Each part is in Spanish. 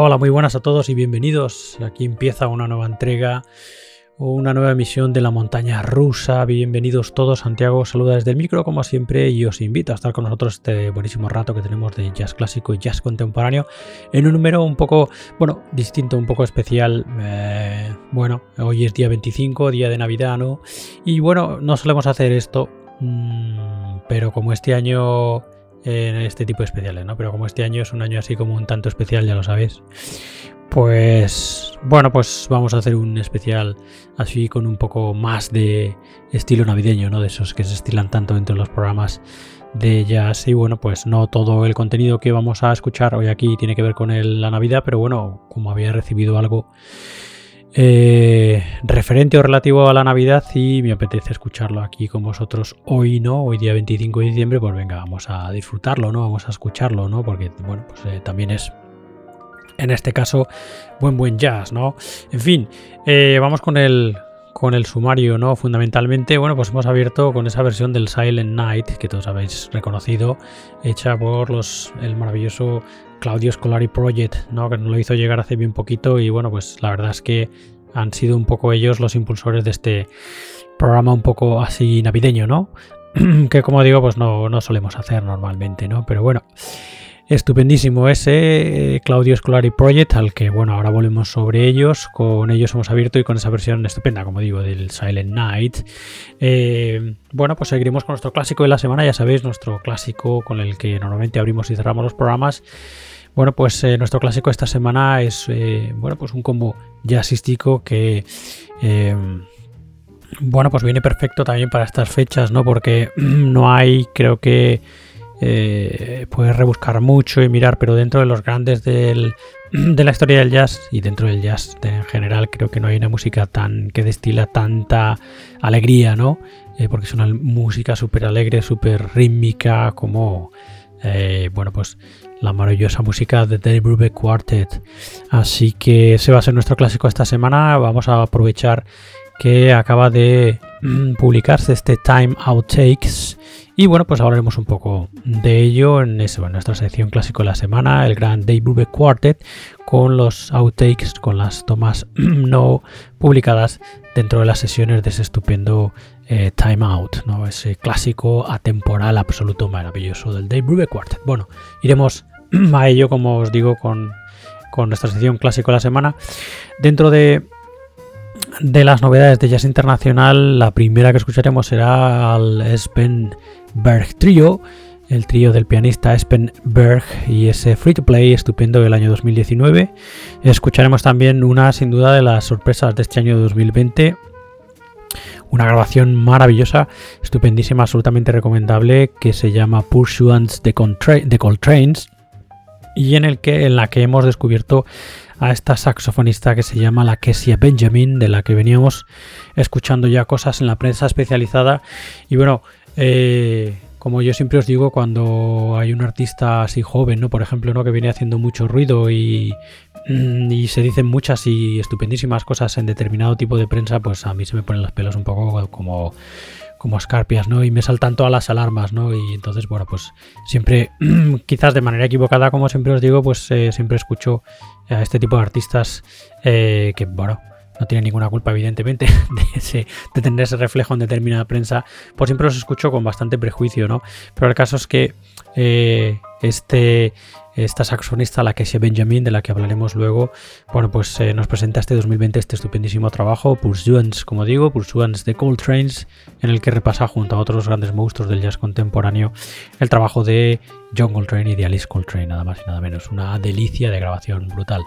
Hola, muy buenas a todos y bienvenidos. Aquí empieza una nueva entrega una nueva emisión de la montaña rusa. Bienvenidos todos. Santiago saluda desde el micro como siempre y os invito a estar con nosotros este buenísimo rato que tenemos de jazz clásico y jazz contemporáneo en un número un poco, bueno, distinto, un poco especial. Eh, bueno, hoy es día 25, día de Navidad, ¿no? Y bueno, no solemos hacer esto, mmm, pero como este año en este tipo de especiales, ¿no? Pero como este año es un año así como un tanto especial, ya lo sabéis. Pues bueno, pues vamos a hacer un especial así con un poco más de estilo navideño, ¿no? De esos que se estilan tanto dentro de los programas de jazz. Y bueno, pues no todo el contenido que vamos a escuchar hoy aquí tiene que ver con la Navidad, pero bueno, como había recibido algo eh, referente o relativo a la Navidad y me apetece escucharlo aquí con vosotros hoy, ¿no? Hoy día 25 de diciembre, pues venga, vamos a disfrutarlo, ¿no? Vamos a escucharlo, ¿no? Porque, bueno, pues eh, también es, en este caso, buen buen jazz, ¿no? En fin, eh, vamos con el, con el sumario, ¿no? Fundamentalmente, bueno, pues hemos abierto con esa versión del Silent Night, que todos habéis reconocido, hecha por los, el maravilloso Claudio Scolari Project, ¿no? que nos lo hizo llegar hace bien poquito y bueno, pues la verdad es que han sido un poco ellos los impulsores de este programa un poco así navideño, ¿no? que como digo, pues no, no solemos hacer normalmente, ¿no? Pero bueno, estupendísimo ese eh, Claudio Scolari Project, al que bueno, ahora volvemos sobre ellos, con ellos hemos abierto y con esa versión estupenda, como digo, del Silent Night. Eh, bueno, pues seguiremos con nuestro clásico de la semana, ya sabéis, nuestro clásico con el que normalmente abrimos y cerramos los programas. Bueno, pues eh, nuestro clásico esta semana es bueno, pues un combo jazzístico que bueno, pues viene perfecto también para estas fechas, ¿no? Porque no hay, creo que eh, puedes rebuscar mucho y mirar, pero dentro de los grandes de la historia del jazz y dentro del jazz en general creo que no hay una música tan que destila tanta alegría, ¿no? Eh, porque es una música súper alegre, súper rítmica, como, eh, bueno, pues la maravillosa música de Dave Brubeck Quartet. Así que ese va a ser nuestro clásico esta semana. Vamos a aprovechar que acaba de publicarse este Time Outtakes y bueno, pues hablaremos un poco de ello en, nuestra sección clásico de la semana, el gran Dave Brubeck Quartet, con los outtakes, con las tomas no publicadas dentro de las sesiones de ese estupendo eh, Time Out, ¿no? ese clásico atemporal absoluto maravilloso del Dave Brubeck Quartet. Bueno, iremos a ello, como os digo, con, con nuestra sección clásico de la semana. Dentro de de las novedades de jazz internacional, la primera que escucharemos será al Espen Berg Trio, el trío del pianista Espen Berg y ese free to play estupendo del año 2019. Escucharemos también una sin duda de las sorpresas de este año 2020. Una grabación maravillosa, estupendísima, absolutamente recomendable, que se llama Pursuance de, Coltrane's y en, el que, en la que hemos descubierto a esta saxofonista que se llama la Kesia Benjamin, de la que veníamos escuchando ya cosas en la prensa especializada. Y bueno, eh, como yo siempre os digo, cuando hay un artista así joven, ¿no? Por ejemplo, ¿no? Que viene haciendo mucho ruido y, mm, y se dicen muchas y estupendísimas cosas en determinado tipo de prensa, pues a mí se me ponen los pelos un poco como como escarpias, ¿no? Y me saltan todas las alarmas, ¿no? Y entonces, bueno, pues siempre, quizás de manera equivocada, como siempre os digo, pues eh, siempre escucho a este tipo de artistas eh, que, bueno, no tienen ninguna culpa, evidentemente, de, de, tener ese reflejo en determinada prensa. Pues siempre los escucho con bastante prejuicio, ¿no? Pero el caso es que eh, este esta saxonista, la Kesia Benjamin, de la que hablaremos luego, bueno, pues eh, nos presenta este 2020 este estupendísimo trabajo, Pursuance, como digo, Pursuance de Coltrane's, en el que repasa junto a otros grandes monstruos del jazz contemporáneo el trabajo de John Coltrane y de Alice Coltrane, nada más y nada menos. Una delicia de grabación brutal.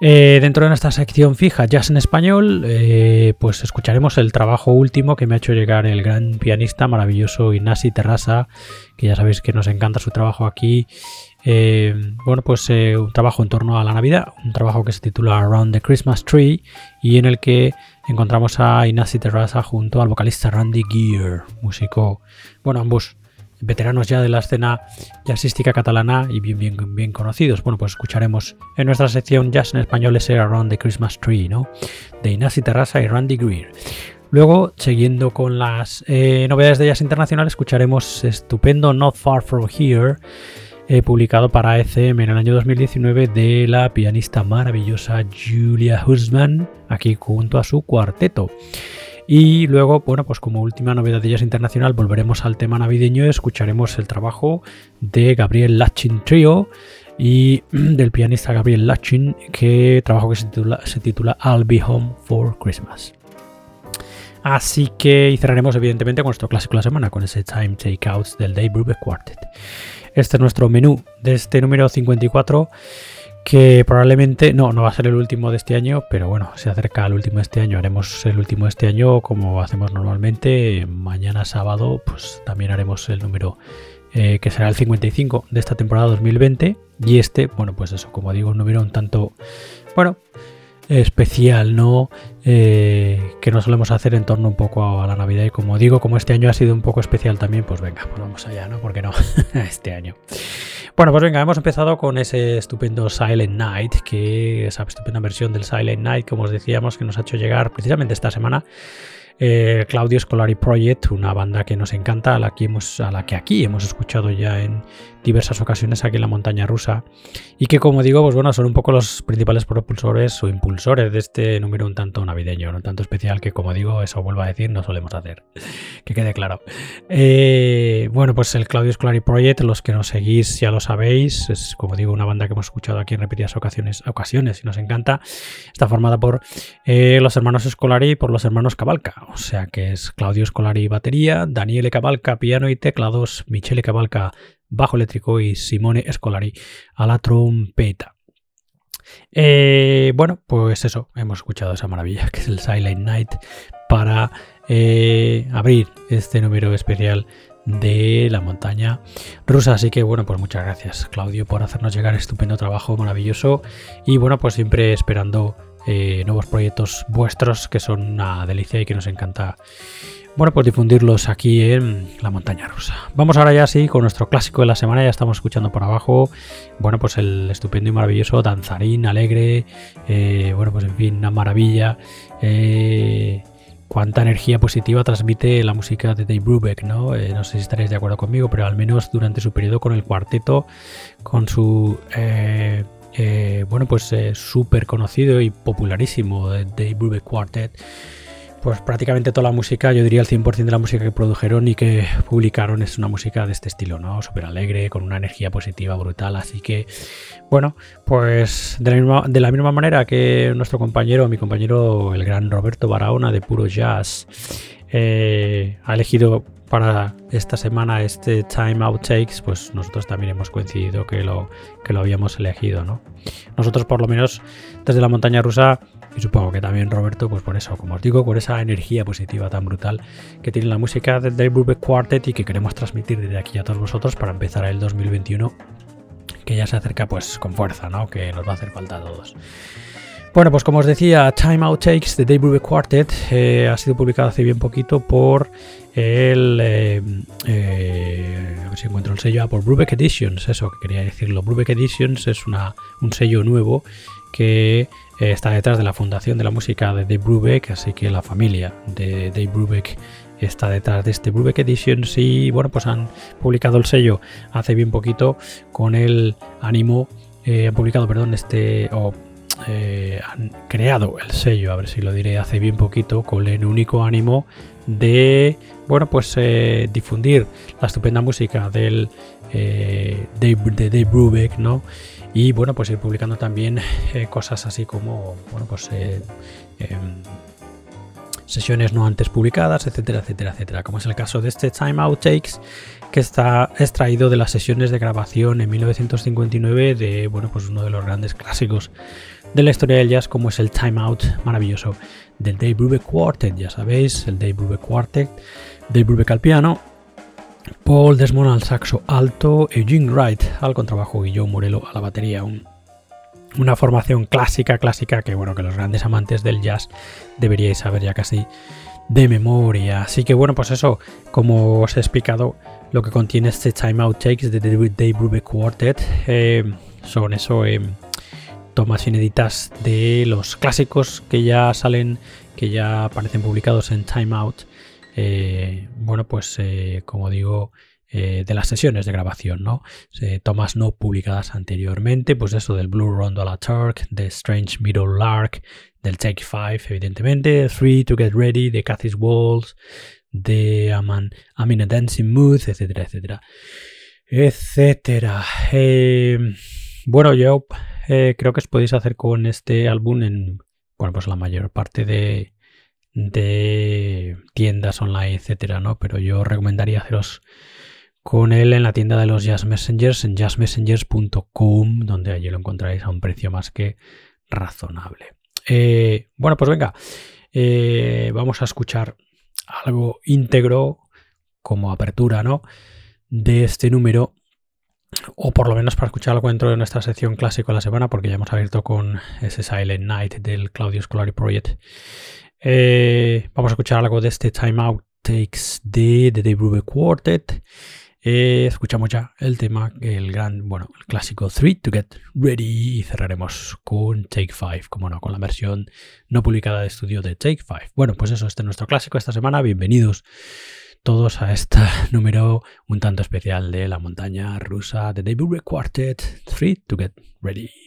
Eh, dentro de nuestra sección fija Jazz en Español, eh, pues escucharemos el trabajo último que me ha hecho llegar el gran pianista maravilloso Ignasi Terrasa, que ya sabéis que nos encanta su trabajo aquí eh, bueno, pues eh, un trabajo en torno a la Navidad, un trabajo que se titula Around the Christmas Tree y en el que encontramos a Inasi Terrasa junto al vocalista Randy Gear, músico, bueno, ambos veteranos ya de la escena jazzística catalana y bien, bien, bien conocidos. Bueno, pues escucharemos en nuestra sección Jazz en español ese Around the Christmas Tree, ¿no? De Inasi Terrasa y Randy Greer. Luego, siguiendo con las eh, novedades de jazz internacional, escucharemos estupendo Not Far From Here eh, publicado para ECM en el año 2019 de la pianista maravillosa Julia Husman, aquí junto a su cuarteto. Y luego, bueno, pues como última novedad de Jazz Internacional, volveremos al tema navideño y escucharemos el trabajo de Gabriel Lachin Trio y del pianista Gabriel Lachin, que trabajo que se titula, se titula I'll Be Home for Christmas. Así que cerraremos evidentemente con nuestro clásico de la semana, con ese Time Takeouts del Dave Brubeck Quartet. Este es nuestro menú de este número 54 que probablemente no, no va a ser el último de este año, pero bueno, se acerca al último de este año. Haremos el último de este año como hacemos normalmente. Mañana sábado, pues también haremos el número eh, que será el 55 de esta temporada 2020. Y este, bueno, pues eso, como digo, un número un tanto, bueno, especial, ¿no? Eh, que no solemos hacer en torno un poco a la Navidad. Y como digo, como este año ha sido un poco especial también, pues venga, pues vamos allá, ¿no? Porque no, este año. Bueno, pues venga, hemos empezado con ese estupendo Silent Night, que esa estupenda versión del Silent Night, como os decíamos, que nos ha hecho llegar precisamente esta semana eh, Claudio Scolari Project, una banda que nos encanta, a la, que hemos, a la que aquí hemos escuchado ya en diversas ocasiones aquí en la montaña rusa. Y que como digo, pues bueno, son un poco los principales propulsores o impulsores de este número un tanto navideño, un tanto especial que como digo, eso vuelvo a decir, no solemos hacer, que quede claro. Eh, bueno, pues el Claudio Scolari Project, los que nos seguís ya lo sabéis, es como digo una banda que hemos escuchado aquí en repetidas ocasiones, ocasiones y nos encanta, está formada por eh, los hermanos Scolari y por los hermanos Cabalca, o sea que es Claudio Scolari batería, Daniele Cabalca piano y teclados, Michele Cabalca bajo eléctrico y Simone Scolari a la trompeta. Eh, bueno, pues eso, hemos escuchado esa maravilla que es el Silent Night para eh, abrir este número especial de la montaña rusa. Así que bueno, pues muchas gracias Claudio por hacernos llegar estupendo trabajo maravilloso y bueno, pues siempre esperando eh, nuevos proyectos vuestros que son una delicia y que nos encanta bueno, pues difundirlos aquí en la montaña rusa. Vamos ahora ya sí con nuestro clásico de la semana, ya estamos escuchando por abajo, bueno, pues el estupendo y maravilloso danzarín, alegre, eh, bueno, pues en fin, una maravilla. Eh, cuánta energía positiva transmite la música de Dave Brubeck, ¿no? Eh, no sé si estaréis de acuerdo conmigo, pero al menos durante su periodo con el cuarteto, con su... bueno, pues súper conocido y popularísimo Dave Brubeck Quartet, pues prácticamente toda la música, yo diría el 100% de la música que produjeron y que publicaron es una música de este estilo, ¿no? Súper alegre, con una energía positiva brutal. Así que, bueno, pues de la misma, de la misma manera que nuestro compañero, mi compañero, el gran Roberto Barahona de Puro Jazz, eh, ha elegido para esta semana este Time Out Takes, pues nosotros también hemos coincidido que lo, que lo habíamos elegido, ¿no? Nosotros por lo menos desde la montaña rusa y supongo que también Roberto, pues por eso, como os digo, por esa energía positiva tan brutal que tiene la música del Dave Quartet y que queremos transmitir desde aquí a todos vosotros para empezar el 2021, que ya se acerca pues con fuerza, ¿no? Que nos va a hacer falta a todos. Bueno, pues como os decía, Time Out Takes de Dave Brubeck Quartet eh, ha sido publicado hace bien poquito por el. Eh, eh, a ver si encuentro el sello. Ah, por Brubeck Editions, eso que quería decirlo. Brubeck Editions es una, un sello nuevo que eh, está detrás de la fundación de la música de Dave Brubeck, así que la familia de Dave Brubeck está detrás de este Brubeck Editions y bueno, pues han publicado el sello hace bien poquito con el ánimo, han publicado, perdón, este, eh, han creado el sello, a ver si lo diré, hace bien poquito con el único ánimo de, bueno, pues difundir la estupenda música del Dave, de Dave Brubeck, ¿no? y bueno pues ir publicando también eh, cosas así como bueno pues eh, em, sesiones no antes publicadas etcétera etcétera etcétera como es el caso de este Time Outtakes que está extraído de las sesiones de grabación en 1959 de bueno pues uno de los grandes clásicos de la historia del jazz como es el Time Out maravilloso del Dave Brubeck Quartet ya sabéis el Dave Brubeck Quartet Dave Brubeck al piano Paul Desmond al saxo alto, Eugene Wright al contrabajo y Joe Morello a la batería. una formación clásica, clásica que bueno, que los grandes amantes del jazz deberíais saber ya casi de memoria. Así que bueno, pues eso, como os he explicado, lo que contiene este Time Out Takes de Dave Brubeck Quartet eh, son eso, eh, tomas inéditas de los clásicos que ya salen, que ya aparecen publicados en Time Out eh, bueno, pues eh, como digo, de las sesiones de grabación, ¿no? tomas no publicadas anteriormente, pues eso del Blue Rondo a la Turk, de Strange Middle Lark, del Take Five, evidentemente, Three to Get Ready, de Cathy's Walls, de I'm, in a Dancing Mood, etcétera, etcétera. Etcétera. Eh, bueno, yo eh, creo que os podéis hacer con este álbum en, pues la mayor parte de, de tiendas online, etcétera, ¿no? Pero yo recomendaría haceros con él en la tienda de los Jazz Messengers en jazzmessengers.com, donde allí lo encontraréis a un precio más que razonable. Eh, bueno, pues venga, eh, vamos a escuchar algo íntegro como apertura, ¿no? De este número o por lo menos para escuchar algo dentro de nuestra sección clásico de la semana, porque ya hemos abierto con ese Silent Night del Claudio Scolari Project. Eh, vamos a escuchar algo de este Time Out Takes de The Brubeck Quartet. Eh, escuchamos ya el tema, el gran, bueno, el clásico 3 to Get Ready y cerraremos con Take 5, como no, con la versión no publicada de estudio de Take 5. Bueno, pues eso, este es nuestro clásico esta semana. Bienvenidos todos a este número un tanto especial de la montaña rusa de David Quartet 3 to Get Ready.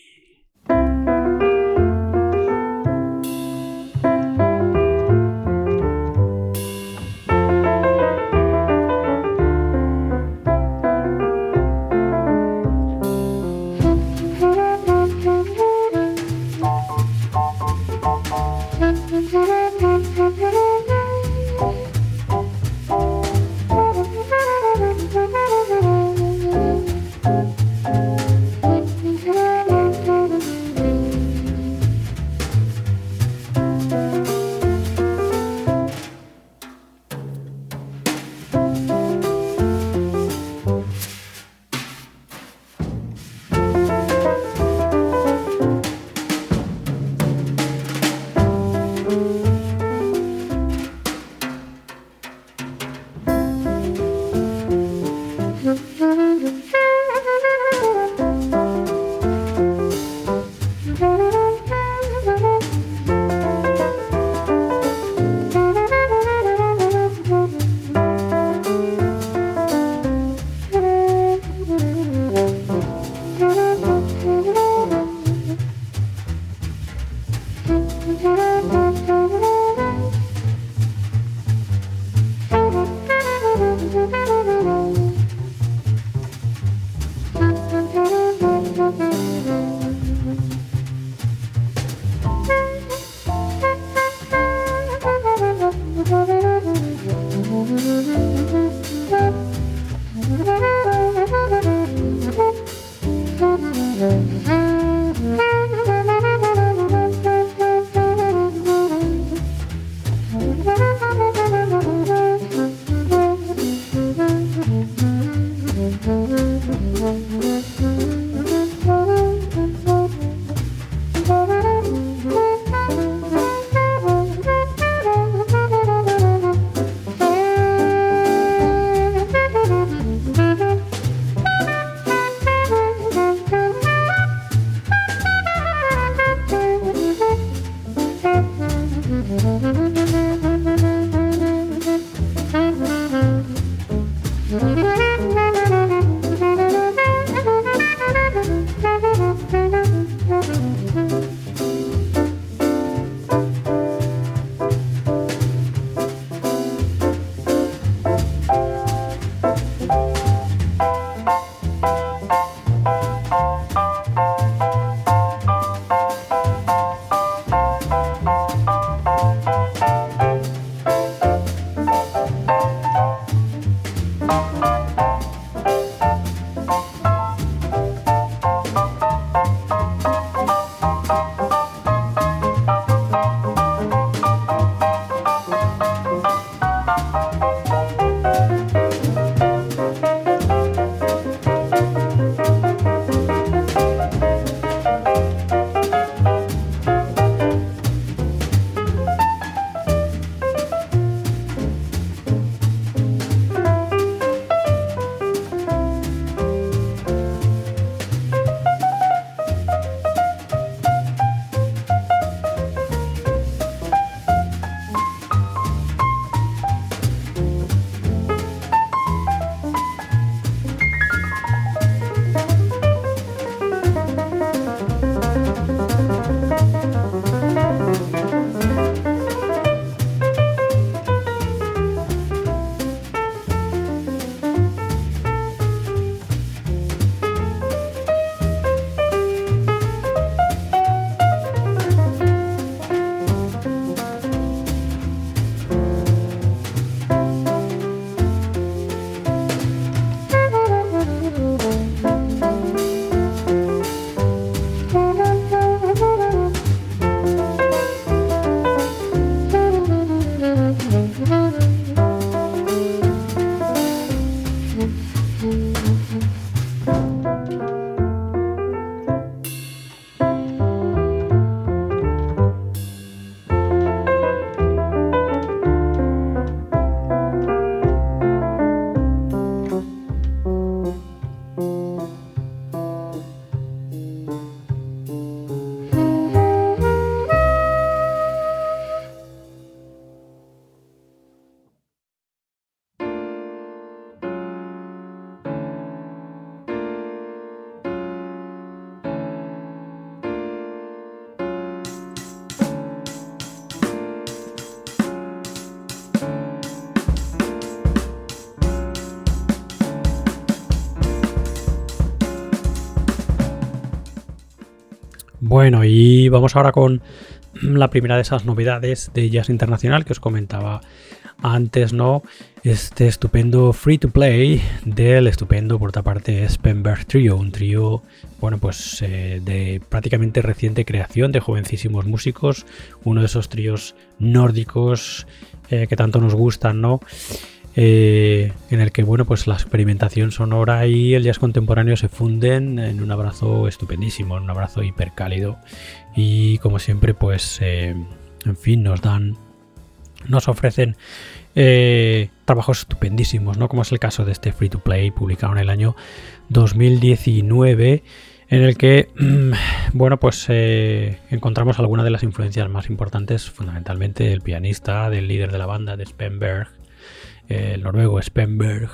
Bueno, y vamos ahora con la primera de esas novedades de Jazz Internacional que os comentaba antes, ¿no? Este estupendo free to play del estupendo, por otra parte, Spenberg Trio, un trío, bueno, pues eh, de prácticamente reciente creación de jovencísimos músicos, uno de esos tríos nórdicos eh, que tanto nos gustan, ¿no? Eh, en el que bueno pues la experimentación sonora y el jazz contemporáneo se funden en un abrazo estupendísimo, en un abrazo hiper cálido y como siempre pues en fin nos dan nos ofrecen eh, trabajos estupendísimos, ¿no? Como es el caso de este Free to Play publicado en el año 2019 en el que, bueno, pues eh, encontramos algunas de las influencias más importantes, fundamentalmente del pianista, del líder de la banda, de Spenberg, el noruego Spenberg,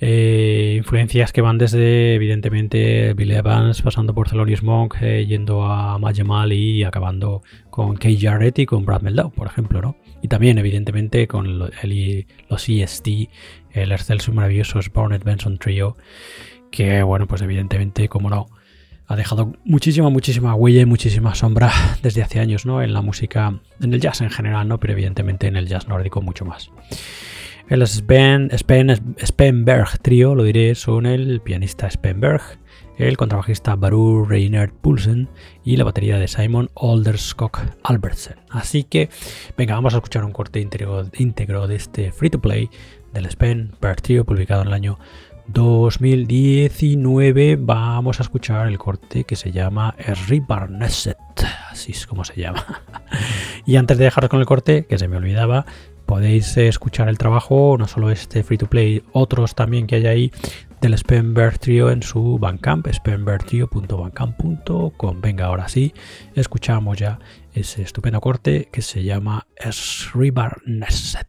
eh, influencias que van desde, evidentemente, Bill Evans, pasando por Thelonious Monk, eh, yendo a Majemal y acabando con Kay Jarrett y con Brad Meldau, por ejemplo, ¿no? Y también, evidentemente, con los EST, el excelso y maravilloso Barnett Benson Trio, que, bueno, pues evidentemente, como no, ha dejado muchísima, muchísima huella y muchísima sombra desde hace años, ¿no? En la música, en el jazz en general, ¿no? Pero evidentemente en el jazz nórdico mucho más. El Spen, Spenberg Trio, lo diré, son el pianista Spenberg, el contrabajista Baru Reinert Pulsen y la batería de Simon Olderskog Albertsen. Así que, venga, vamos a escuchar un corte íntegro, de este free to play del Spenberg Trio publicado en el año 2019. Vamos a escuchar el corte que se llama Ribarneset, así es como se llama. y antes de dejaros con el corte, que se me olvidaba, podéis eh, escuchar el trabajo, no solo este free to play, otros también que hay ahí del Spenberg Trio en su Bandcamp, spenbergtrio.bandcamp.com. Venga, ahora sí, escuchamos ya ese estupendo corte que se llama Sribar Neset.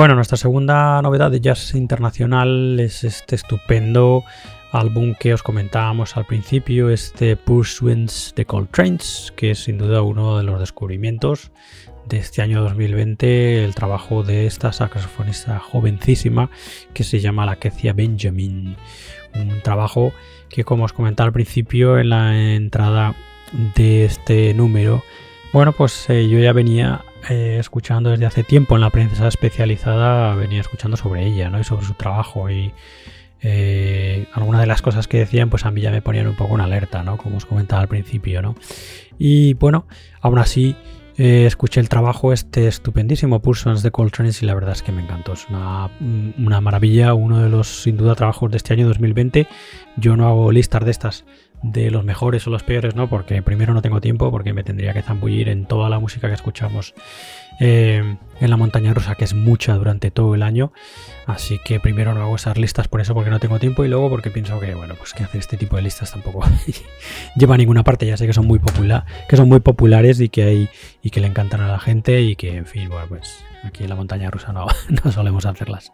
Bueno, nuestra segunda novedad de jazz internacional es este estupendo álbum que os comentábamos al principio, este Pursuance de Trains, que es sin duda uno de los descubrimientos de este año 2020, el trabajo de esta saxofonista jovencísima que se llama la Kecia Benjamin. Un trabajo que, como os comentaba al principio en la entrada de este número, bueno, pues eh, yo ya venía eh, escuchando desde hace tiempo en la prensa especializada, venía escuchando sobre ella, ¿no? Y sobre su trabajo y eh, algunas de las cosas que decían, pues a mí ya me ponían un poco en alerta, ¿no? Como os comentaba al principio, ¿no? Y bueno, aún así escuché el trabajo este estupendísimo Pulsions de Coltrane y la verdad es que me encantó. Es una, una, maravilla, uno de los sin duda trabajos de este año 2020. Yo no hago listas de estas de los mejores o los peores, ¿no? Porque primero no tengo tiempo, porque me tendría que zambullir en toda la música que escuchamos eh, en la montaña rusa, que es mucha durante todo el año. Así que primero no hago esas listas por eso, porque no tengo tiempo, y luego porque pienso que, bueno, pues que hacer este tipo de listas tampoco lleva a ninguna parte. Ya sé que son muy popular, que son muy populares y que hay y que le encantan a la gente y que, en fin, bueno, pues aquí en la montaña rusa no, no solemos hacerlas.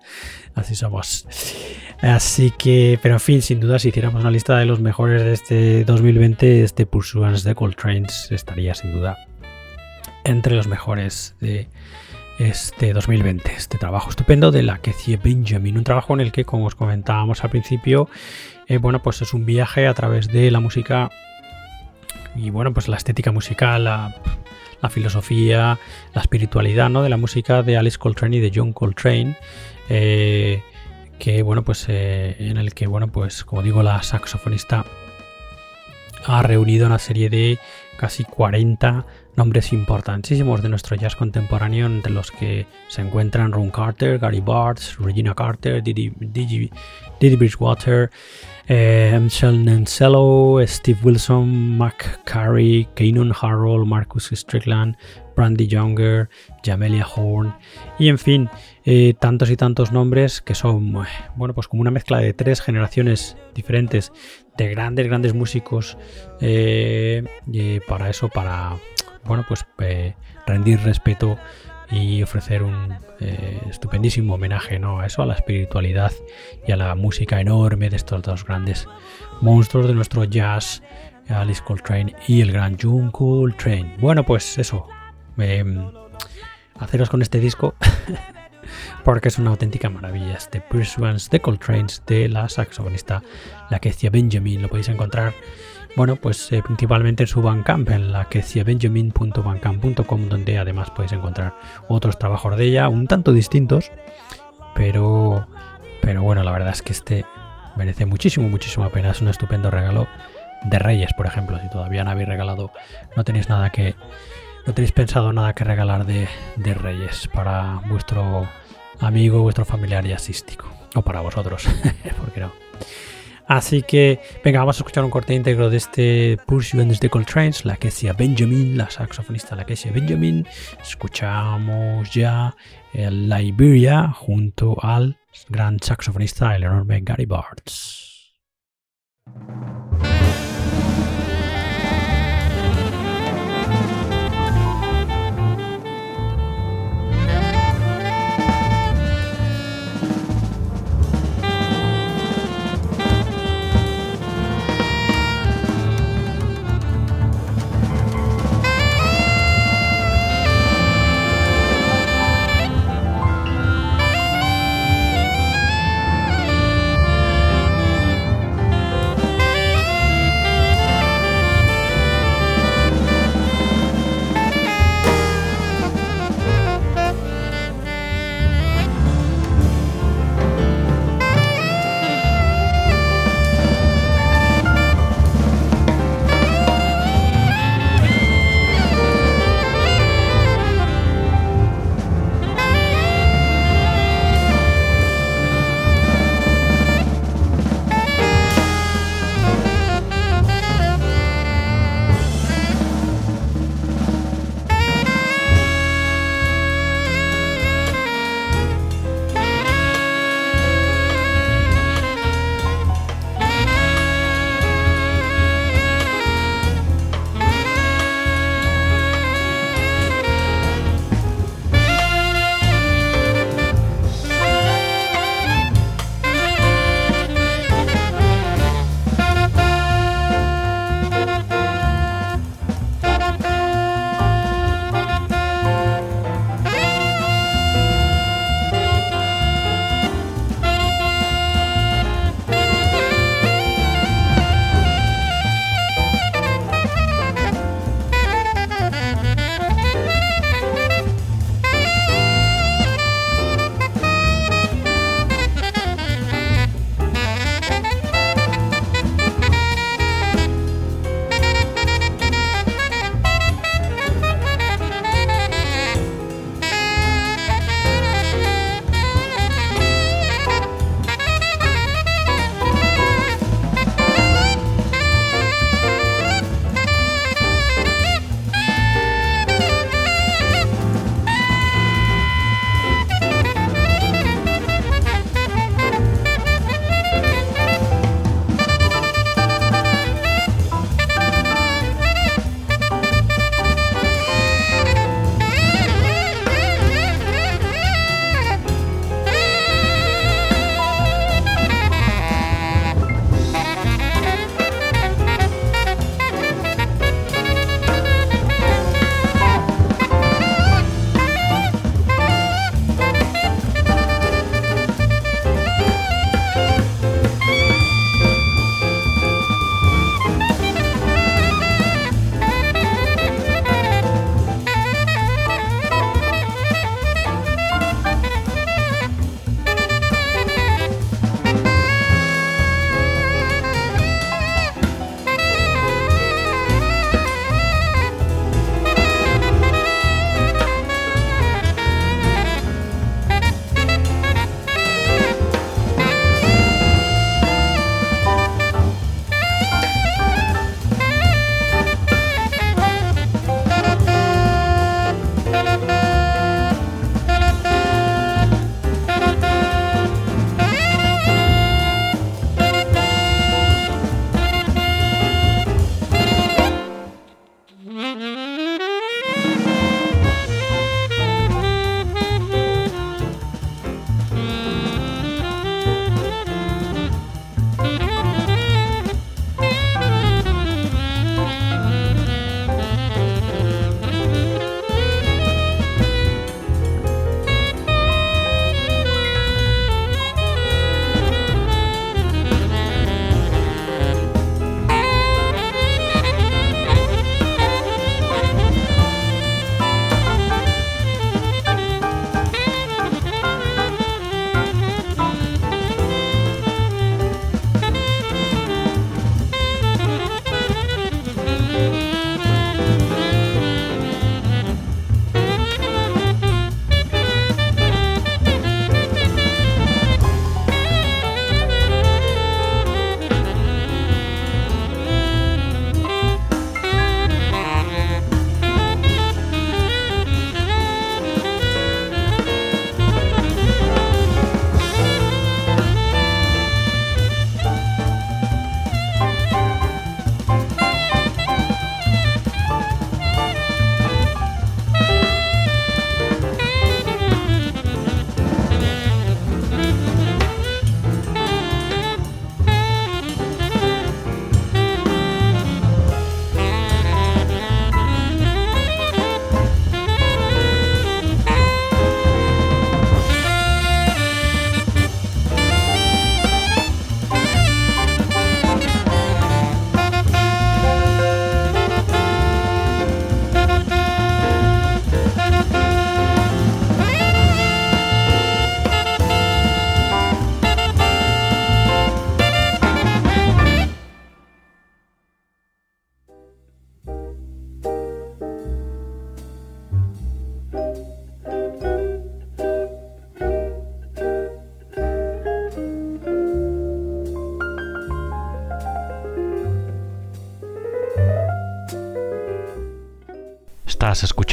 Así somos. Así que, pero en fin, sin duda, si hiciéramos una lista de los mejores de este 2020, este Pursuance de Trains estaría sin duda entre los mejores de este 2020. Este trabajo estupendo de la Kezie Benjamin, un trabajo en el que, como os comentábamos al principio, eh, bueno, pues es un viaje a través de la música y bueno, pues la estética musical, filosofía, la espiritualidad, ¿no? De la música de Alice Coltrane y de John Coltrane. Eh, que bueno pues eh, en el que bueno pues como digo la saxofonista ha reunido una serie de casi 40 nombres importantísimos de nuestro jazz contemporáneo, entre los que se encuentran Ron Carter, Gary Bartz, Regina Carter, Didi, Bridgewater, eh, Michelle Steve Wilson, Mac Carey, Keenan Harold, Marcus Strickland, Brandy Younger, Jamelia Horn y en fin, eh, tantos y tantos nombres que son, bueno, pues como una mezcla de tres generaciones diferentes de grandes, grandes músicos eh, para eso, para, bueno, pues eh, rendir respeto y ofrecer un estupendísimo homenaje ¿no? a eso, a la espiritualidad y a la música enorme de estos dos grandes monstruos de nuestro jazz, Alice Coltrane y el gran John Coltrane. Bueno, pues eso, haceros con este disco porque es una auténtica maravilla. Este Pursuance de Coltrane's de la saxofonista la Kecia Benjamin. Lo podéis encontrar, bueno, pues eh, principalmente en su Bandcamp, en la benjamin.bandcamp.com, donde además podéis encontrar otros trabajos de ella, un tanto distintos, pero, pero bueno, la verdad es que este merece muchísimo, muchísimo pena. Es un estupendo regalo de Reyes, por ejemplo. Si todavía no habéis regalado, no tenéis nada que no tenéis pensado nada que regalar de, Reyes para vuestro amigo, vuestro familiar jazzístico. O para vosotros, ¿por no? Así que, venga, vamos a escuchar un corte íntegro de este Pursuance de Coltrane's, la que sea Benjamin, la saxofonista la que sea Benjamin. Escuchamos ya el Liberia junto al gran saxofonista, el enorme Gary Bartz.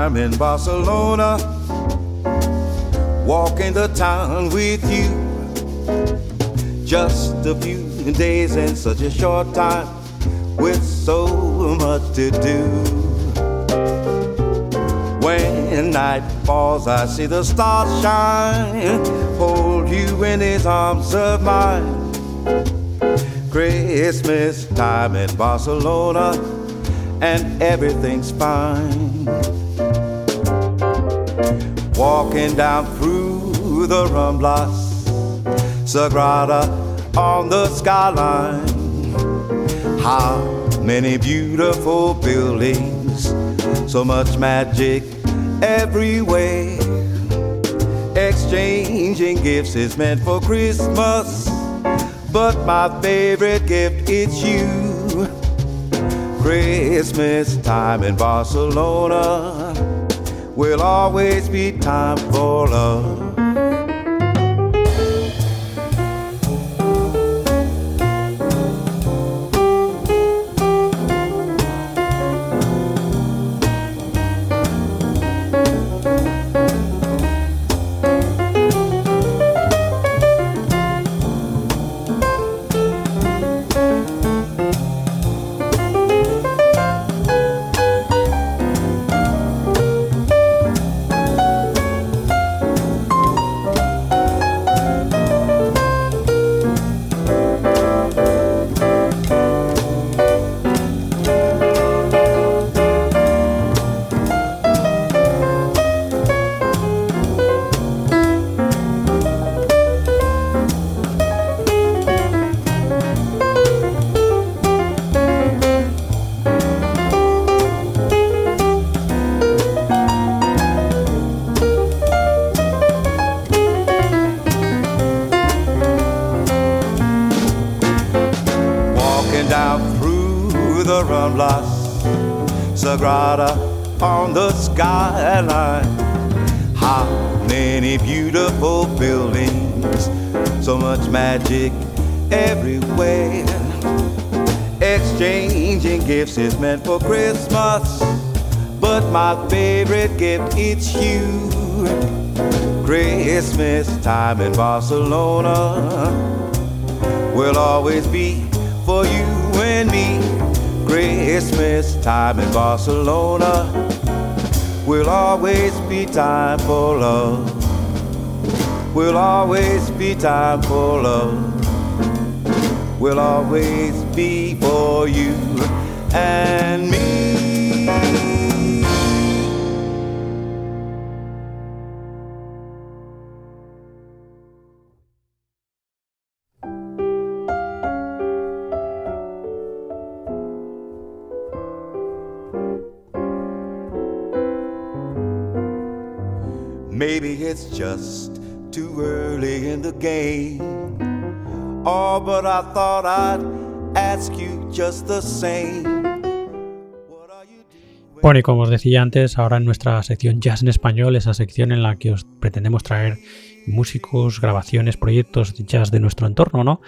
Time in Barcelona. Walking the town with you. Just a few days in such a short time with so much to do. When night falls, I see the stars shine. Hold you in his arms of mine. Christmas time in Barcelona and everything's fine. Walking down through the Ramblas, Sagrada on the skyline. How many beautiful buildings, so much magic everywhere. Exchanging gifts is meant for Christmas, but my favorite gift is you. Christmas time in Barcelona will always be time for love. Time in Barcelona will always be time for love will always be time for love. Will always be for you and me. Maybe it's just too early in the game. Oh, but I thought I'd ask you just the same. Bueno, y como os decía antes, ahora en nuestra sección Jazz en Español, esa sección en la que os pretendemos traer músicos, grabaciones, proyectos de jazz de nuestro entorno, ¿no?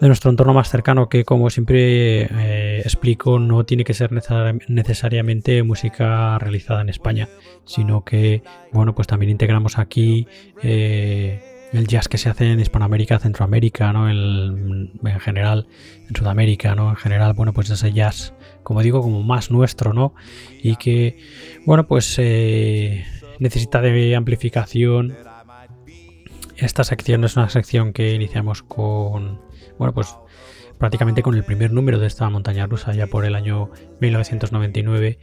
De nuestro entorno más cercano, que como siempre eh, explico, no tiene que ser necesariamente música realizada en España, sino que, bueno, pues también integramos aquí eh, el jazz que se hace en Hispanoamérica, Centroamérica, ¿no? En, en general, en Sudamérica, ¿no? En general, bueno, pues ese jazz como digo, como más nuestro, ¿no? Y que, bueno, pues eh, necesita de amplificación. Esta sección es una sección que iniciamos con, bueno, pues prácticamente con el primer número de esta montaña rusa, ya por el año 1999.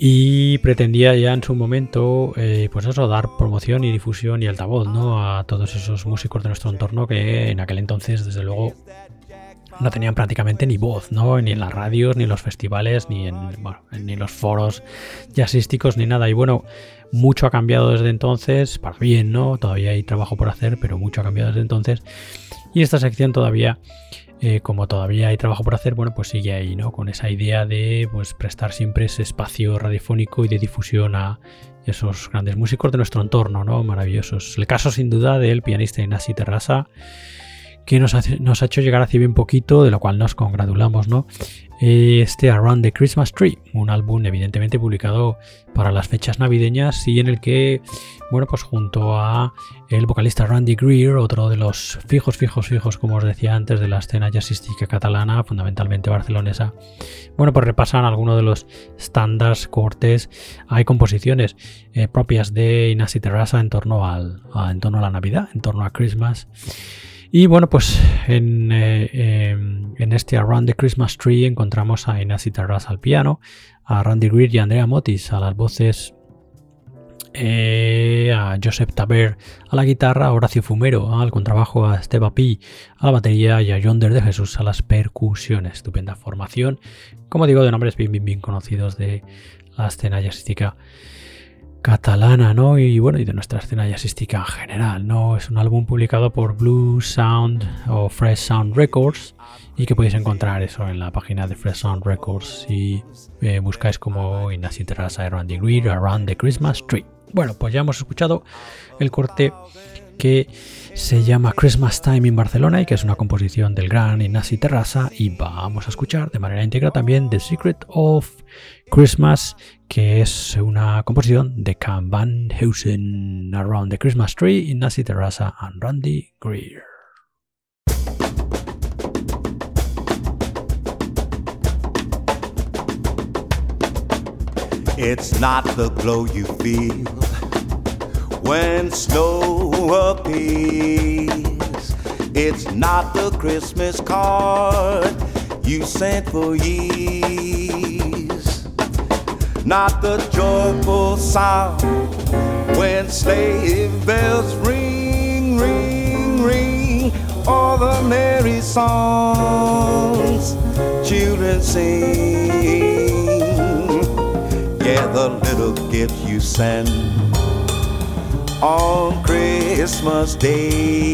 Y pretendía ya en su momento, eh, pues eso, dar promoción y difusión y altavoz, ¿no? A todos esos músicos de nuestro entorno que en aquel entonces, desde luego, no tenían prácticamente ni voz, ¿no? Ni en las radios, ni en los festivales, ni en, bueno, ni los foros jazzísticos, ni nada. Y bueno, mucho ha cambiado desde entonces, para bien, ¿no? Todavía hay trabajo por hacer, pero mucho ha cambiado desde entonces. Y esta sección todavía, eh, como todavía hay trabajo por hacer, bueno, pues sigue ahí, ¿no? Con esa idea de pues, prestar siempre ese espacio radiofónico y de difusión a esos grandes músicos de nuestro entorno, ¿no? Maravillosos. El caso sin duda del pianista Inasi Terrasa que nos ha, hecho llegar hace bien poquito, de lo cual nos congratulamos, ¿no? Este Around the Christmas Tree, un álbum evidentemente publicado para las fechas navideñas y en el que, bueno, pues junto a el vocalista Randy Greer, otro de los fijos, fijos, fijos, como os decía antes, de la escena jazzística catalana, fundamentalmente barcelonesa, bueno, pues repasan algunos de los estándares, cortes, hay composiciones eh, propias de Inasi Terrasa en torno, al, en torno a la Navidad, en torno a Christmas. Y bueno, pues en, eh, em, en, este Around the Christmas Tree encontramos a Inasi Tarras al piano, a Randy Greer y Andrea Motis a las voces, eh, a Joseph Taber a la guitarra, a Horacio Fumero al contrabajo, a Esteba Pi a la batería y a Yonder de Jesús a las percusiones. Estupenda formación, como digo, de nombres bien, bien, bien conocidos de la escena jazzística catalana, ¿no? Y bueno, y de nuestra escena jazzística en general, ¿no? Es un álbum publicado por Blue Sound o Fresh Sound Records y que podéis encontrar eso en la página de Fresh Sound Records si eh, buscáis como Ignacio Terrasa Around the Grid Around the Christmas Tree. Bueno, pues ya hemos escuchado el corte que se llama Christmas Time in Barcelona y que es una composición del gran Ignasi Terrasa y vamos a escuchar de manera íntegra también The Secret of Christmas que es una composición de Can Van Heusen Around the Christmas Tree, Ignasi Terrasa and Randy Greer. It's not the glow you feel when snow appears. It's not the Christmas card you sent for years. Not the joyful sound when sleigh bells ring, ring, ring. All the merry songs children sing. Yeah, the little gift you send on Christmas Day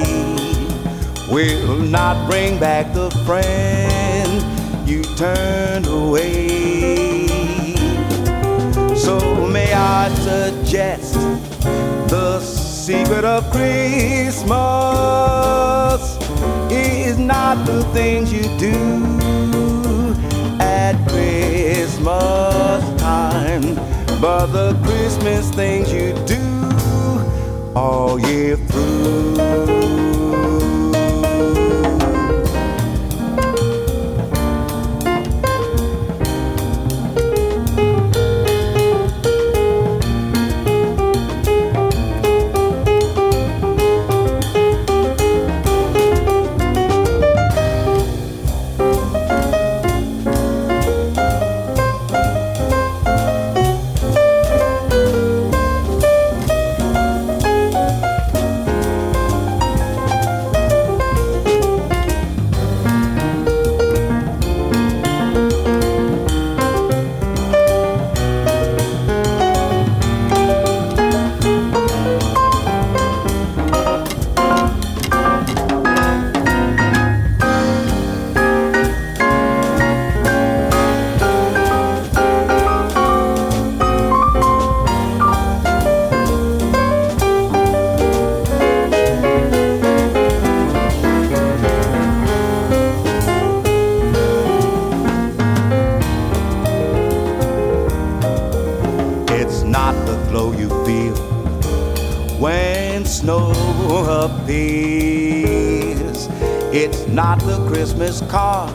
will not bring back the friend you turned away. So may I suggest the secret of Christmas is not the things you do at Christmas time, but the Christmas things you do all year Christmas card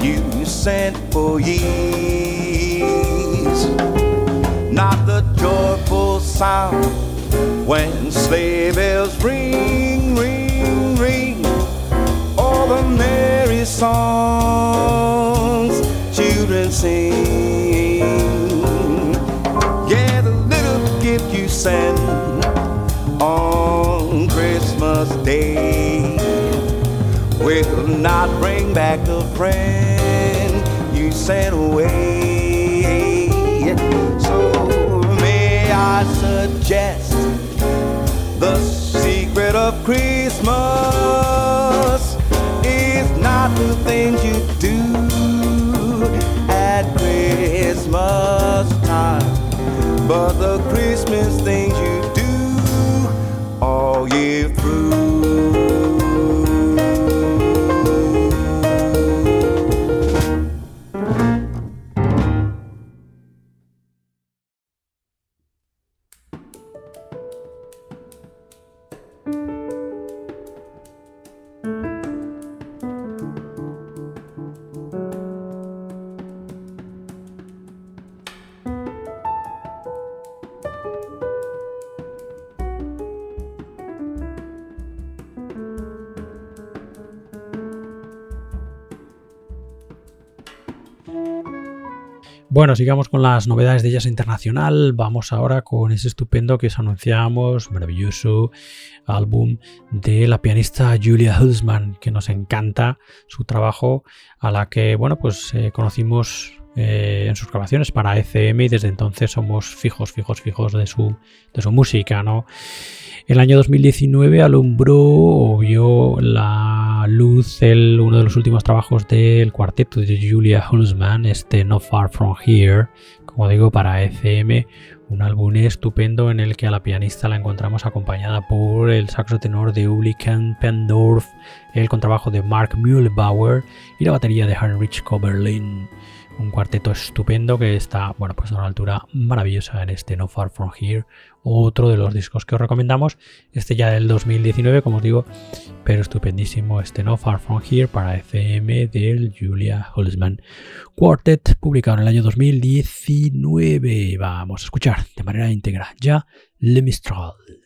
you sent for years. Not the joyful sound when sleigh bells ring, ring, ring. All the merry songs children sing. Yeah, the little gift you send on Christmas Day will not bring back the friend you sent away. So may I suggest the secret of Christmas is not the things you do at Christmas time, but the Christmas things you Bueno, sigamos con las novedades de Jazz Internacional. Vamos ahora con ese estupendo que os anunciamos, maravilloso álbum de la pianista Julia Hulsman, que nos encanta su trabajo, a la que, bueno, pues eh, conocimos eh, en sus grabaciones para ECM y desde entonces somos fijos, fijos, fijos de su, de su música, ¿no? El año 2019 alumbró o vio la luz el, uno de los últimos trabajos del cuarteto de Julia Hulsman, este No Far From Here, como digo, para ECM, un álbum estupendo en el que a la pianista la encontramos acompañada por el saxo tenor de Uli Pendorf, el contrabajo de Mark Mühlbauer y la batería de Heinrich Koberlin un cuarteto estupendo que está, bueno, pues a una altura maravillosa en este No Far From Here, otro de los discos que os recomendamos, este ya del 2019, como os digo, pero estupendísimo este No Far From Here para FM del Julia Holzman Quartet, publicado en el año 2019. Vamos a escuchar de manera íntegra ya Le Mistral.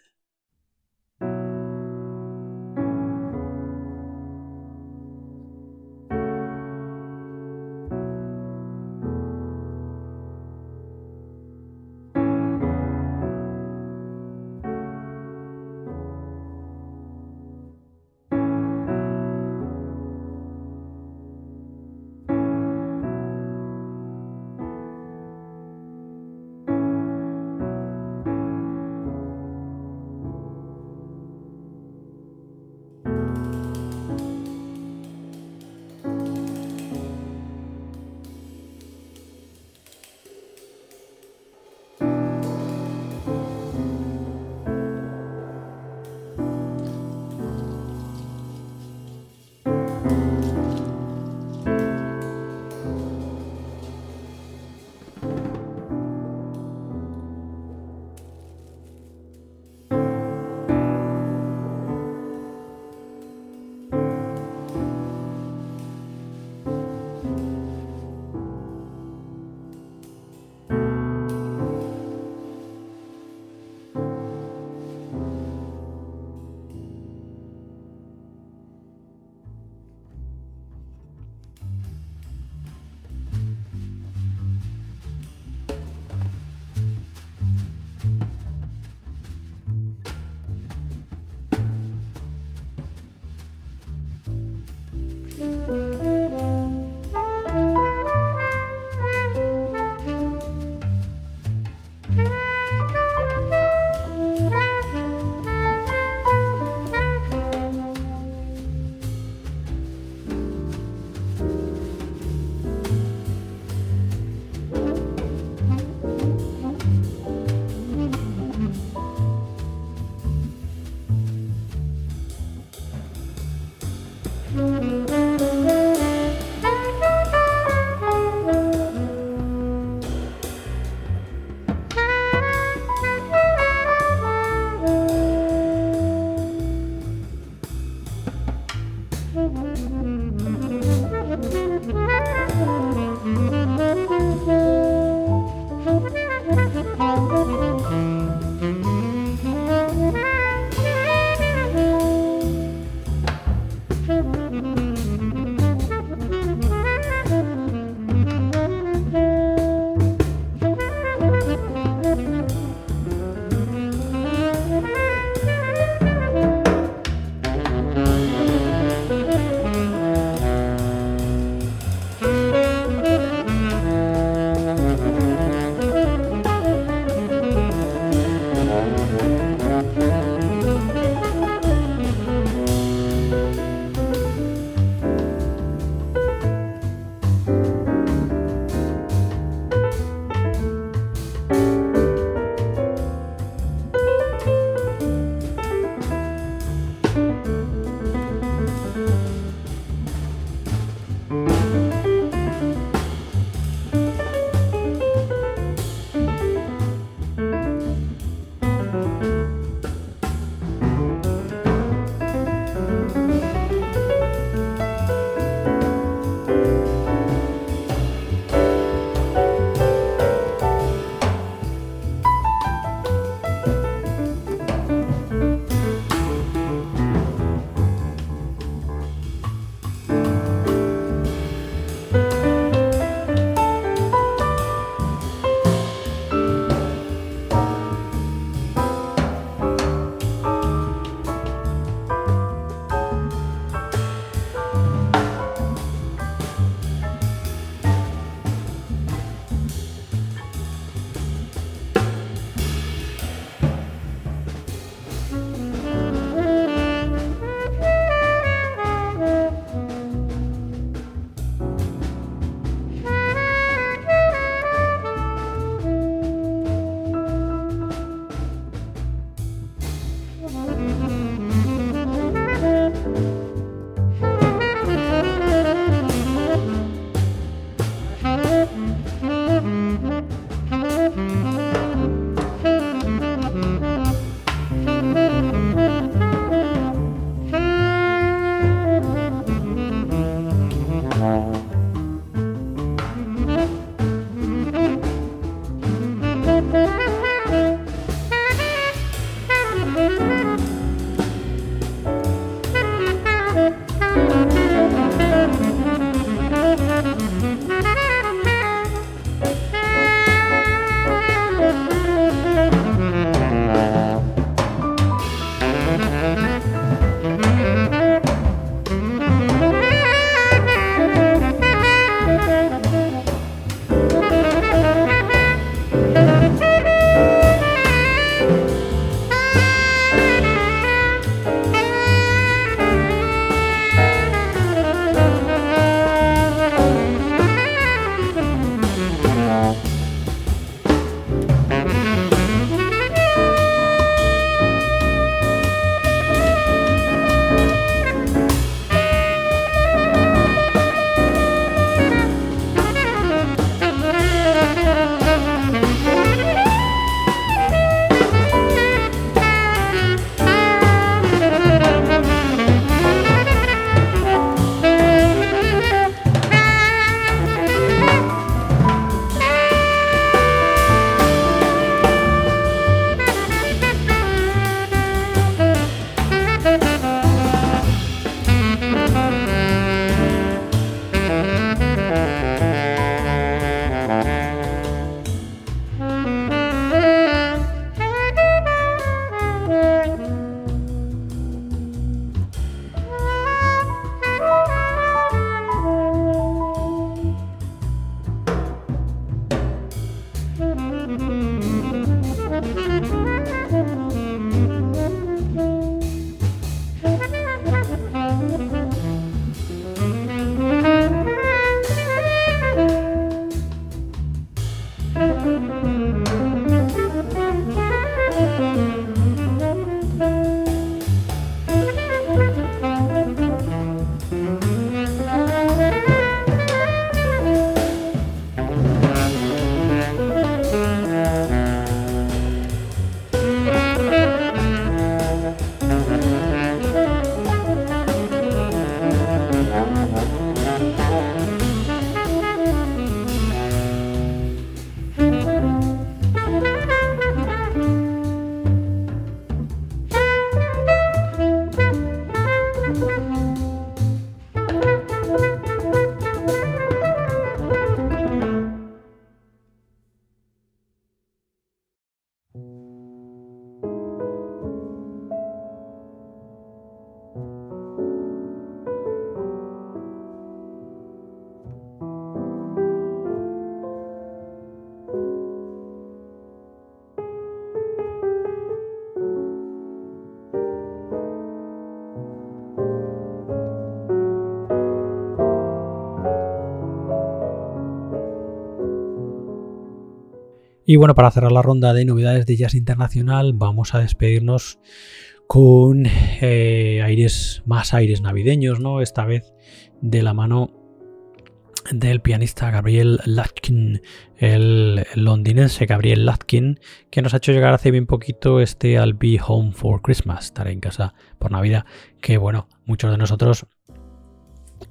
Y bueno, para cerrar la ronda de novedades de jazz internacional, vamos a despedirnos con eh, aires más aires navideños, ¿no? Esta vez de la mano del pianista Gabriel Latkin, el londinense Gabriel Latkin, que nos ha hecho llegar hace bien poquito este I'll Be Home for Christmas, estaré en casa por Navidad, que bueno, muchos de nosotros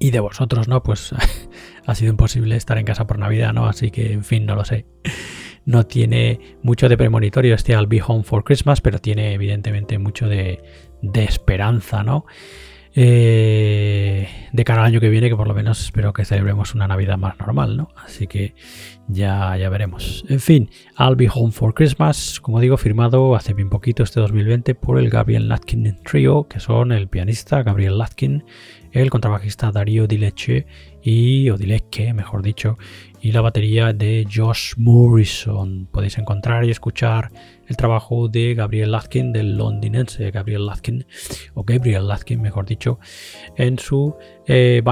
y de vosotros, ¿no? Pues ha sido imposible estar en casa por Navidad, ¿no? Así que, en fin, no lo sé no tiene mucho de premonitorio este I'll Be Home for Christmas, pero tiene evidentemente mucho de, esperanza, ¿no? Eh, de cara al año que viene, que por lo menos espero que celebremos una Navidad más normal, ¿no? Así que ya, ya veremos. En fin, I'll Be Home for Christmas, como digo, firmado hace bien poquito, este 2020, por el Gabriel Latkin Trio, que son el pianista Gabriel Latkin, el contrabajista Darío Dileche y, o mejor dicho, y la batería de Josh Morrison. Podéis encontrar y escuchar el trabajo de Gabriel Latkin, del londinense Gabriel Latkin, o Gabriel Latkin, mejor dicho, en su eh,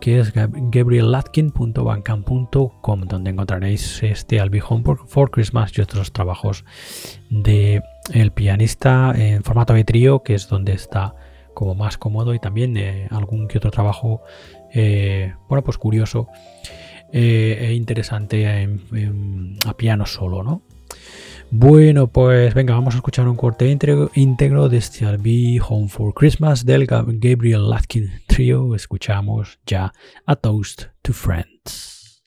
que es gabriellatkin.bandcamp.com, donde encontraréis este I'll for Christmas y otros trabajos de pianista en formato de trío, que es donde está como más cómodo, y también eh, algún que otro trabajo, eh, bueno, pues curioso eh, interesante a piano solo, ¿no? Bueno, pues venga, vamos a escuchar un corte íntegro, de este Home for Christmas del Gabriel Latkin Trio. Escuchamos ya A Toast to Friends.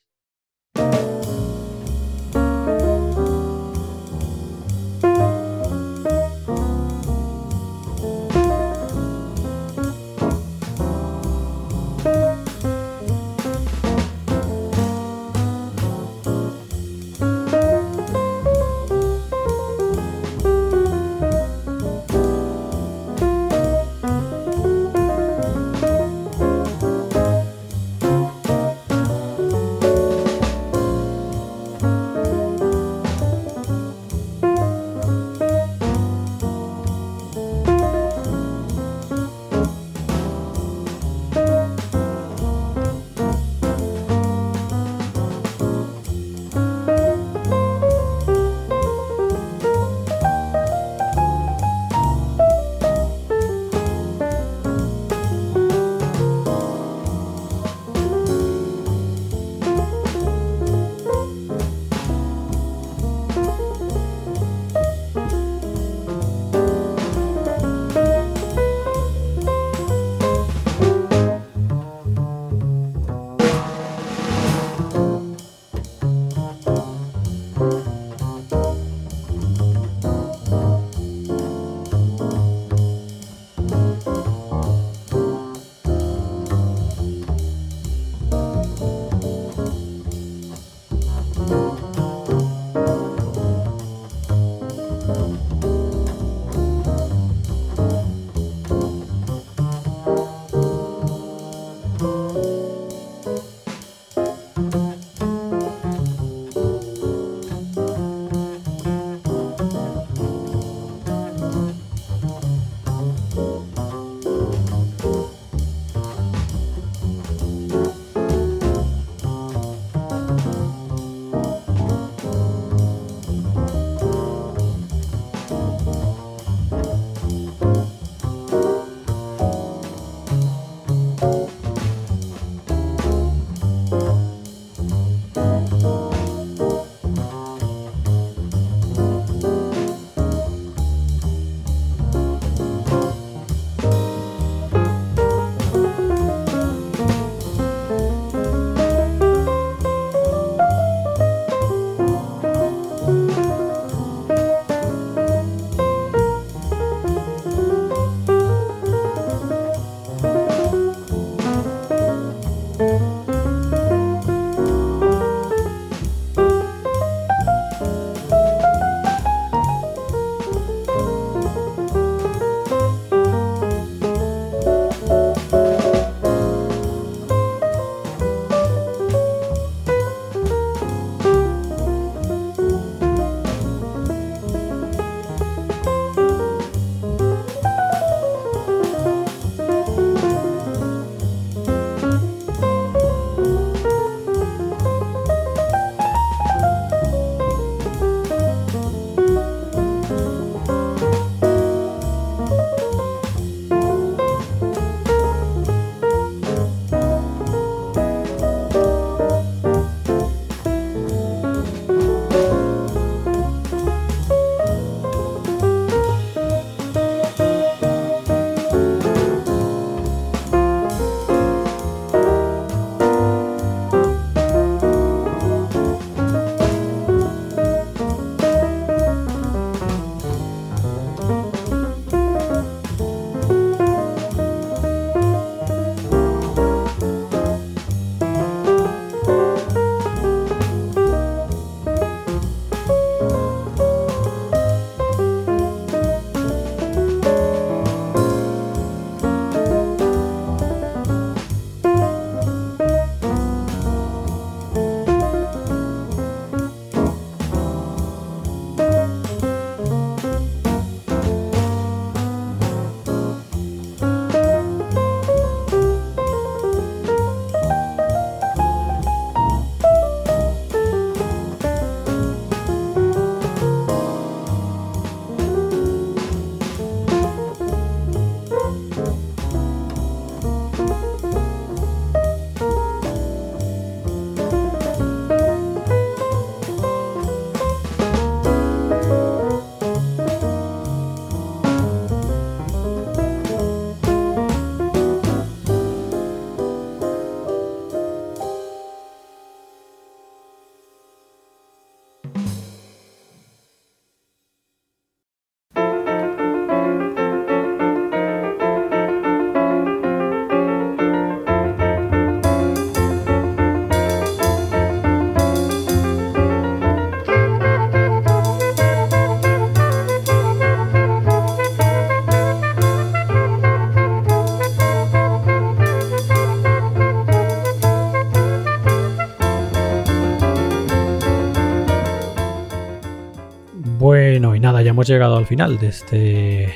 Hemos llegado al final de este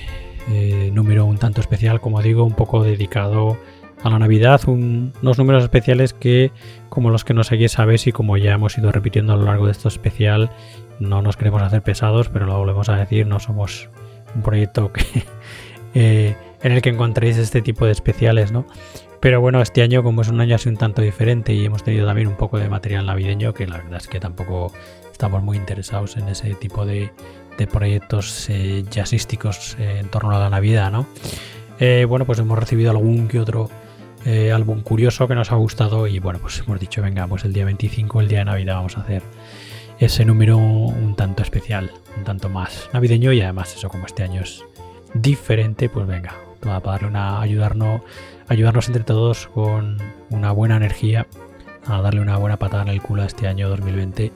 eh, número un tanto especial, como digo, un poco dedicado a la Navidad, unos números especiales que, como los que nos seguís, sabéis y como ya hemos ido repitiendo a lo largo de esto especial, no nos queremos hacer pesados, pero lo volvemos a decir, no somos un proyecto eh, en el que encontréis este tipo de especiales, ¿no? Pero bueno, este año, como es un año así un tanto diferente y hemos tenido también un poco de material navideño, que la verdad es que tampoco estamos muy interesados en ese tipo de, proyectos eh, jazzísticos eh, en torno a la Navidad, ¿no? Eh, bueno, pues hemos recibido algún que otro álbum curioso que nos ha gustado y bueno, pues hemos dicho, venga, pues el día 25, el día de Navidad, vamos a hacer ese número un tanto especial, un tanto más navideño y además eso como este año es diferente, pues venga, para darle una, ayudarnos, ayudarnos entre todos con una buena energía a darle una buena patada en el culo a este año 2020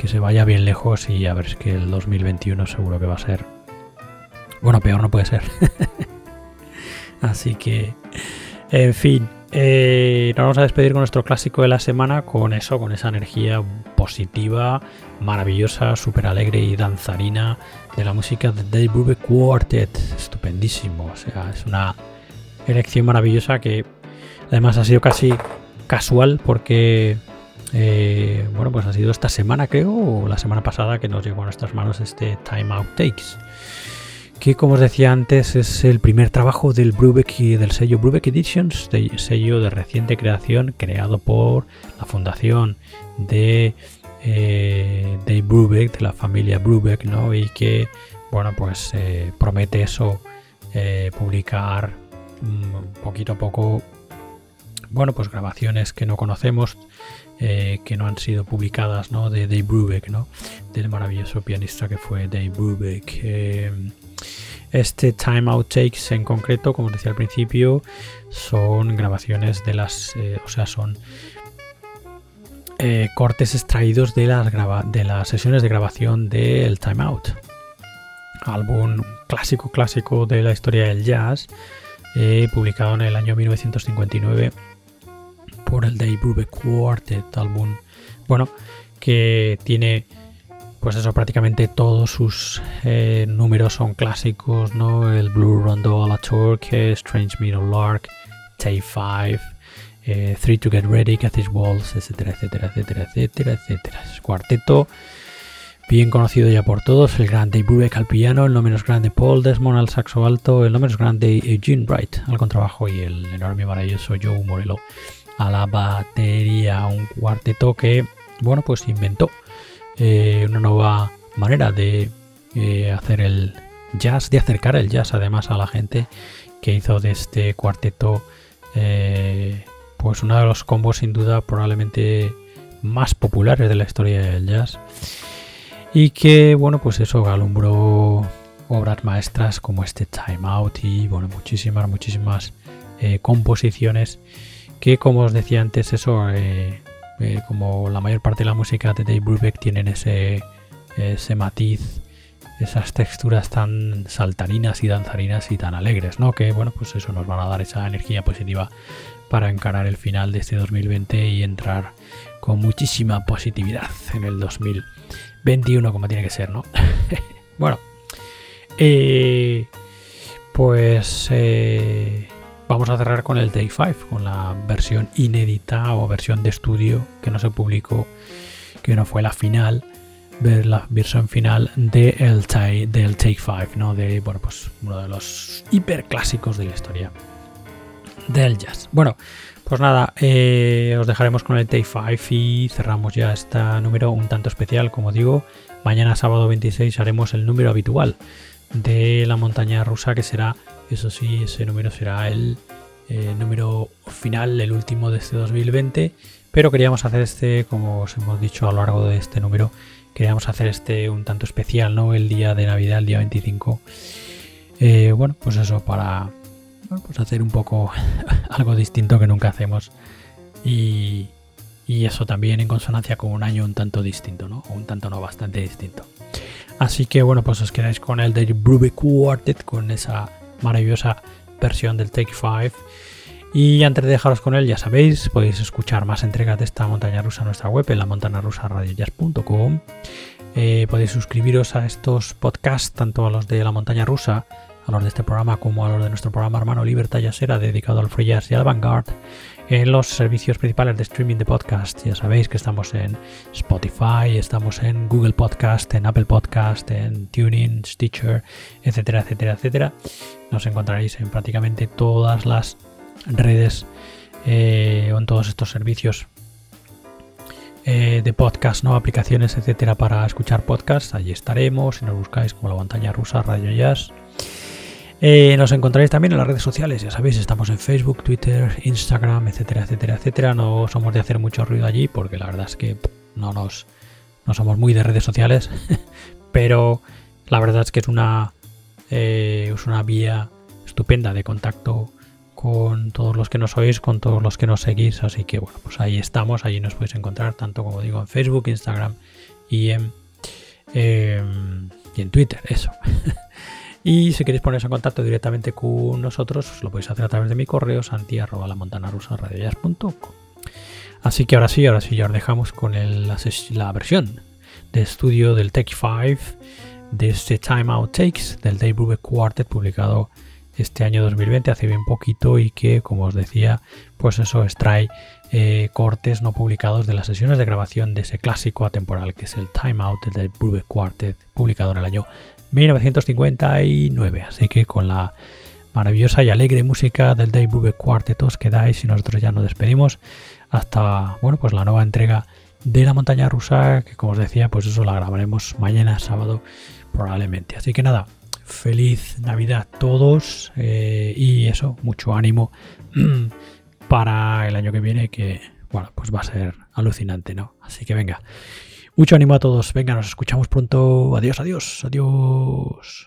que se vaya bien lejos y a ver si que el 2021 seguro que va a ser. Bueno, peor no puede ser. Así que, en fin, eh, nos vamos a despedir con nuestro clásico de la semana, con eso, con esa energía positiva, maravillosa, súper alegre y danzarina de la música de Dave Brubeck Quartet. Estupendísimo, o sea, es una elección maravillosa que además ha sido casi casual porque eh, bueno, pues ha sido esta semana, creo, o la semana pasada que nos llegó a nuestras manos este Time Out Takes. Que como os decía antes es el primer trabajo del Brubeck y del sello Brubeck Editions, sello de reciente creación creado por la fundación de eh, Dave Brubeck, de la familia Brubeck, ¿no? Y que, bueno, pues eh, promete eso, publicar mm, poquito a poco, bueno, pues grabaciones que no conocemos, eh, que no han sido publicadas ¿no? de Dave Brubeck, ¿no? del maravilloso pianista que fue Dave Brubeck. Eh, este Time Out Takes en concreto, como decía al principio, son grabaciones de las, eh, o sea, son cortes extraídos de las, de las sesiones de grabación del Time Out, álbum clásico clásico de la historia del jazz, publicado en el año 1959 por el Dave Brubeck Quartet álbum, bueno, que tiene pues eso, prácticamente todos sus eh, números son clásicos, ¿no? El Blue Rondo la Turk, Strange Middle Lark, Tay 5, eh, Three to Get Ready, Cathy Walls, etcétera, etcétera, etcétera, etcétera, etcétera. Es cuarteto bien conocido ya por todos, el grande Brubeck al piano, el no menos grande Paul Desmond al saxo alto, el no menos grande Eugene Bright al contrabajo y el enorme maravilloso Joe Morello a la batería, un cuarteto que, bueno, pues inventó eh, una nueva manera de eh, hacer el jazz, de acercar el jazz además a la gente, que hizo de este cuarteto, eh, pues uno de los combos sin duda probablemente más populares de la historia del jazz. Y que, bueno, pues eso alumbró obras maestras como este Time Out y, bueno, muchísimas, muchísimas composiciones que como os decía antes, eso, eh, eh, como la mayor parte de la música de Dave Brubeck tienen ese, ese matiz, esas texturas tan saltarinas y danzarinas y tan alegres, ¿no? Que bueno, pues eso nos van a dar esa energía positiva para encarar el final de este 2020 y entrar con muchísima positividad en el 2021 como tiene que ser, ¿no? bueno, eh, pues Vamos a cerrar con el Day 5, con la versión inédita o versión de estudio que no se publicó, que no fue la final, la versión final de el del Take 5, ¿no? de bueno, pues uno de los hiperclásicos de la historia del jazz. Bueno, pues nada, eh, os dejaremos con el Take 5 y cerramos ya este número un tanto especial, como digo. Mañana sábado 26 haremos el número habitual de la montaña rusa que será eso sí, ese número será el eh, número final, el último de este 2020. Pero queríamos hacer este, como os hemos dicho a lo largo de este número, queríamos hacer este un tanto especial, ¿no? El día de Navidad, el día 25. Eh, bueno, pues eso, para pues hacer un poco algo distinto que nunca hacemos. Y, y eso también en consonancia con un año un tanto distinto, ¿no? O un tanto no bastante distinto. Así que bueno, pues os quedáis con el de Brubeck Quartet, con esa maravillosa versión del Take 5. Y antes de dejaros con él, ya sabéis, podéis escuchar más entregas de esta montaña rusa en nuestra web, en la montana rusa eh, podéis suscribiros a estos podcasts, tanto a los de la montaña rusa, a los de este programa, como a los de nuestro programa hermano Libertad Yasera, dedicado al free jazz y al vanguard, en los servicios principales de streaming de podcast. Ya sabéis que estamos en Spotify, estamos en Google Podcast, en Apple Podcast, en Tuning, Stitcher, etcétera, etcétera, etcétera. Nos encontraréis en prácticamente todas las redes eh, o en todos estos servicios eh, de podcast, ¿no? aplicaciones, etcétera, para escuchar podcast. Allí estaremos. Si nos buscáis como la montaña rusa, Radio Jazz. Eh, nos encontraréis también en las redes sociales, ya sabéis, estamos en Facebook, Twitter, Instagram, etcétera, etcétera, etcétera. No somos de hacer mucho ruido allí porque la verdad es que no nos no somos muy de redes sociales, pero la verdad es que es una eh, es una vía estupenda de contacto con todos los que nos oís, con todos los que nos seguís. Así que bueno, pues ahí estamos, allí nos podéis encontrar, tanto como digo, en Facebook, Instagram y en, em, y en Twitter, eso. y si queréis poneros en contacto directamente con nosotros, os lo podéis hacer a través de mi correo, santi arroba la montana rusa Así que ahora sí, ahora sí, ya os dejamos con la, versión de estudio del Tech 5 de este Time Out Takes del Dave Brubeck Quartet publicado este año 2020, hace bien poquito, y que, como os decía, pues eso extrae eh, cortes no publicados de las sesiones de grabación de ese clásico atemporal que es el Time Out del Brubeck Quartet, publicado en el año 1959. Así que con la maravillosa y alegre música del Dave Brubeck Quartet os quedáis y nosotros ya nos despedimos hasta bueno pues la nueva entrega de la montaña rusa que como os decía pues eso la grabaremos mañana sábado probablemente así que nada feliz Navidad a todos eh, y eso, mucho ánimo para el año que viene que, bueno, pues va a ser alucinante, ¿no? Así que venga, mucho ánimo a todos. Venga, nos escuchamos pronto. Adiós, adiós, adiós.